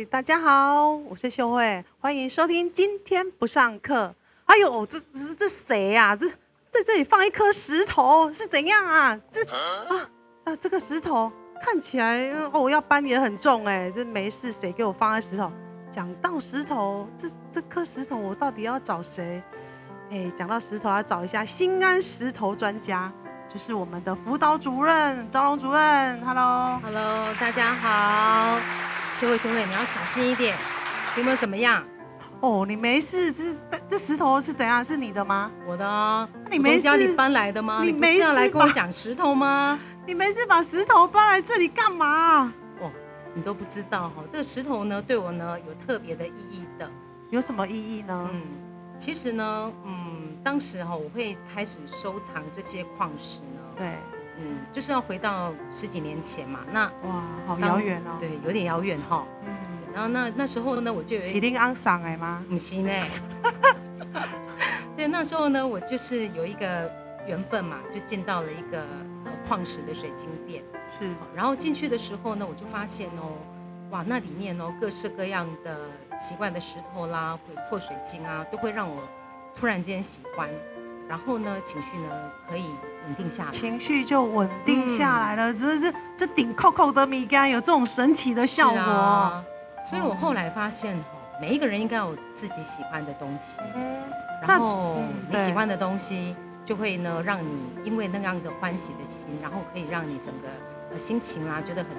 嗨，大家好，我是秀慧，欢迎收听今天不上课。哎呦，这这这谁呀、这在这里放一颗石头是怎样啊？这啊啊，这个石头看起来呃哦要搬也很重哎，这没事，谁给我放在石头？讲到石头，这这颗石头我到底要找谁？哎，讲到石头要找一下新安石头专家，就是我们的辅导主任张龙主任，Hello。Hello，大家好，修慧修慧，你要小心一点，有没有怎么样？哦，你没事，这这石头是怎样？是你的吗？我的哦，你没我从家里搬来的吗？你没事来跟我讲石头吗？你没事把石头搬来这里干嘛？哦，你都不知道哈、这个石头呢，对我呢有特别的意义的。有什么意义呢？嗯，其实呢，嗯，当时哈、我会开始收藏这些矿石呢，对，嗯，就是要回到十几年前嘛。那哇，好当遥远哦。，对，有点遥远哈、嗯，然后那那时候呢，我就有一喜林安桑哎吗？不是呢。对，那时候呢，我就是有一个缘分嘛，就进到了一个呃矿石的水晶店。是，然后进去的时候呢，我就发现哦，哇，那里面哦各式各样的奇怪的石头啦、琥珀水晶啊，都会让我突然间喜欢。然后呢，情绪呢可以稳定下来。情绪就稳定下来了。这这这顶扣扣的米干有这种神奇的效果。啊。所以我后来发现哦，每一个人应该有自己喜欢的东西。然后嗯你喜欢的东西就会呢，让你因为那样的欢喜的心，然后可以让你整个呃心情啊觉得很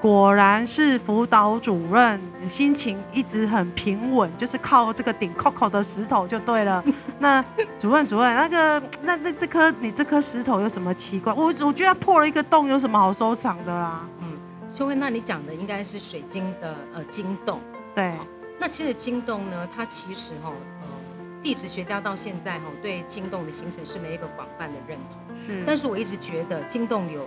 果然是辅导主任，心情一直很平稳，就是靠这个顶 Coco 的石头就对了。那主任主任，那个那那这颗你这颗石头有什么奇怪？我我觉得破了一个洞，有什么好收藏的啦？嗯，秀慧，那你讲的应该是水晶的呃晶洞。对，那其实晶洞呢，它其实哈、呃地质学家到现在哈、对晶洞的形成是没有一个广泛的认同。是但是我一直觉得晶洞有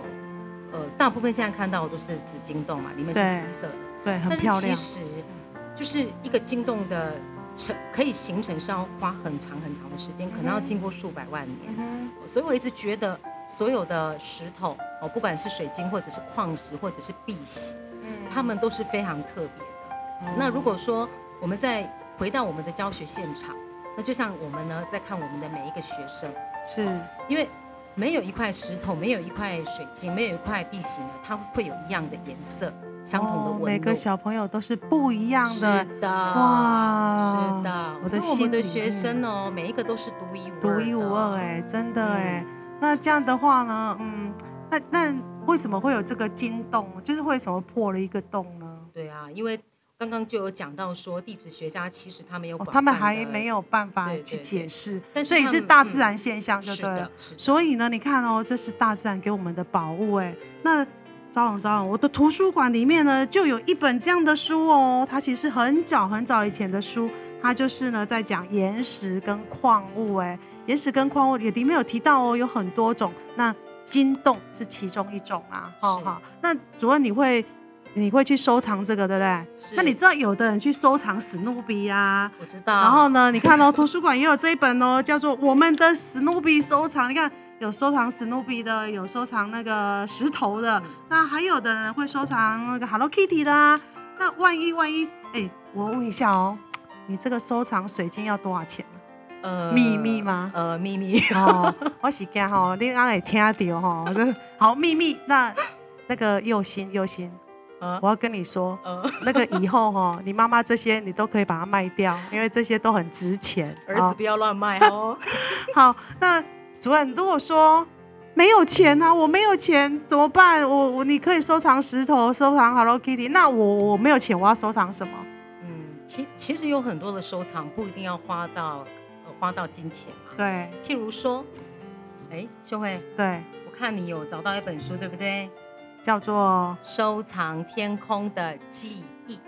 呃大部分现在看到的都是紫晶洞嘛，里面是紫色的。对，很但是。其实就是一个晶洞的成可以形成是要花很长很长的时间，可能要经过数百万年。嗯所以我一直觉得所有的石头哦，不管是水晶或者是矿石或者是碧玺，嗯它们都是非常特别的。那如果说我们再回到我们的教学现场，那就像我们呢在看我们的每一个学生，是因为没有一块石头，没有一块水晶，没有一块碧玺呢，它会有一样的颜色，相同的纹路。哦每个小朋友都是不一样的是的，哇是的，我们的学生哦，每一个都是独一无二，独一无二哎，真的哎。嗯那这样的话呢，嗯，那那为什么会有这个金洞？就是为什么破了一个洞呢？对啊，因为刚刚就有讲到说，地质学家其实他们有哦、他们还没，有办法去解释，所以是大自然现象就是对所以呢，你看哦，这是大自然给我们的宝物哎。那招荣招荣，我的图书馆里面呢就有一本这样的书哦，它其实很早很早以前的书，它就是呢在讲岩石跟矿物哎，岩石跟矿物也里面有提到哦，有很多种，那金洞是其中一种啊。好是好，那主任你会你会去收藏这个对不对？那你知道有的人去收藏史努比啊，我知道。然后呢，你看哦，图书馆也有这一本哦，叫做《我们的史努比收藏》。你看，有收藏史努比的，有收藏那个石头的，嗯那还有的人会收藏那个 Hello Kitty 的啊。那万一万一，哎，我问一下哦，你这个收藏水晶要多少钱？呃秘密吗呃，秘密。哦，我是惊吼，你刚会听到吼，这 好秘密。那那个右心右心，呃我要跟你说，呃，那个以后哈，你妈妈这些你都可以把它卖掉，因为这些都很值钱。哦儿子不要乱卖哦。好，那主任，如果说没有钱啊，我没有钱怎么办？我我你可以收藏石头，收藏 Hello Kitty，那我我没有钱，我要收藏什么？嗯，其其实有很多的收藏不一定要花到呃花到金钱嘛。对譬如说，哎，秀慧，对，我看你有找到一本书，对不对？叫做收藏天空的记忆。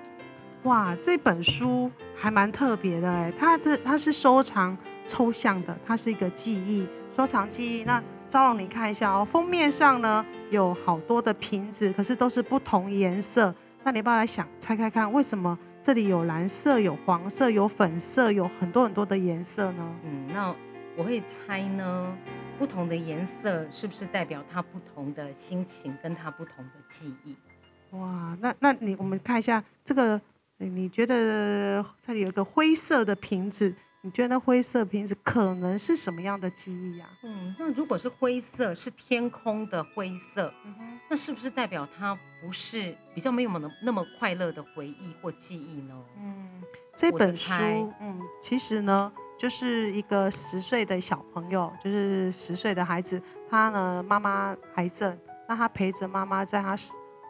哇，这本书还蛮特别的哎，它的它是收藏抽象的，它是一个记忆收藏记忆。那招龙，你看一下哦，封面上呢有好多的瓶子，可是都是不同颜色。那你要不要来想拆开看，为什么这里有蓝色、有黄色、有粉色，有很多很多的颜色呢？嗯，那我会猜呢，不同的颜色是不是代表他不同的心情跟他不同的记忆？哇，那那你我们看一下这个你觉得它有一个灰色的瓶子，你觉得那灰色瓶子可能是什么样的记忆啊？嗯，那如果是灰色，是天空的灰色，嗯哼，那是不是代表它不是比较没有那么那么快乐的回忆或记忆呢？嗯，这本书，嗯，其实呢，就是一个十岁的小朋友，就是十岁的孩子，他呢妈妈癌症，那他陪着妈妈在他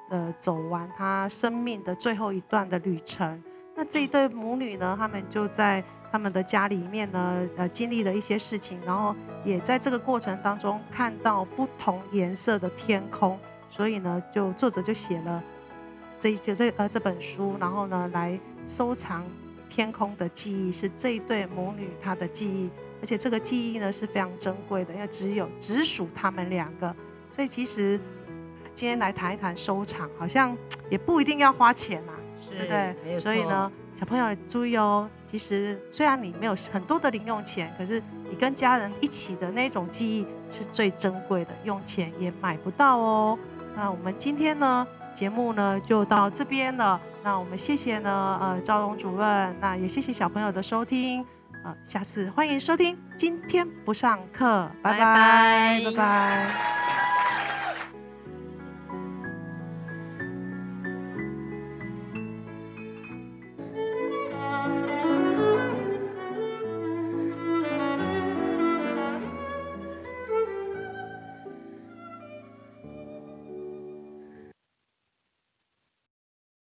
呃走完他生命的最后一段的旅程。那这一对母女呢，他们就在他们的家里面呢，呃，经历了一些事情，然后也在这个过程当中看到不同颜色的天空，所以呢，就作者就写了这一这这呃这本书，然后呢来收藏天空的记忆，是这一对母女她的记忆，而且这个记忆呢是非常珍贵的，因为只有只属他们两个，所以其实今天来谈一谈收藏，好像也不一定要花钱啊。对不对？所以呢，，小朋友注意哦。其实虽然你没有很多的零用钱，可是你跟家人一起的那种记忆是最珍贵的，用钱也买不到哦。那我们今天呢，节目呢就到这边了。那我们谢谢呢，呃，赵龙主任，那也谢谢小朋友的收听。呃，下次欢迎收听，今天不上课，拜拜拜，拜拜拜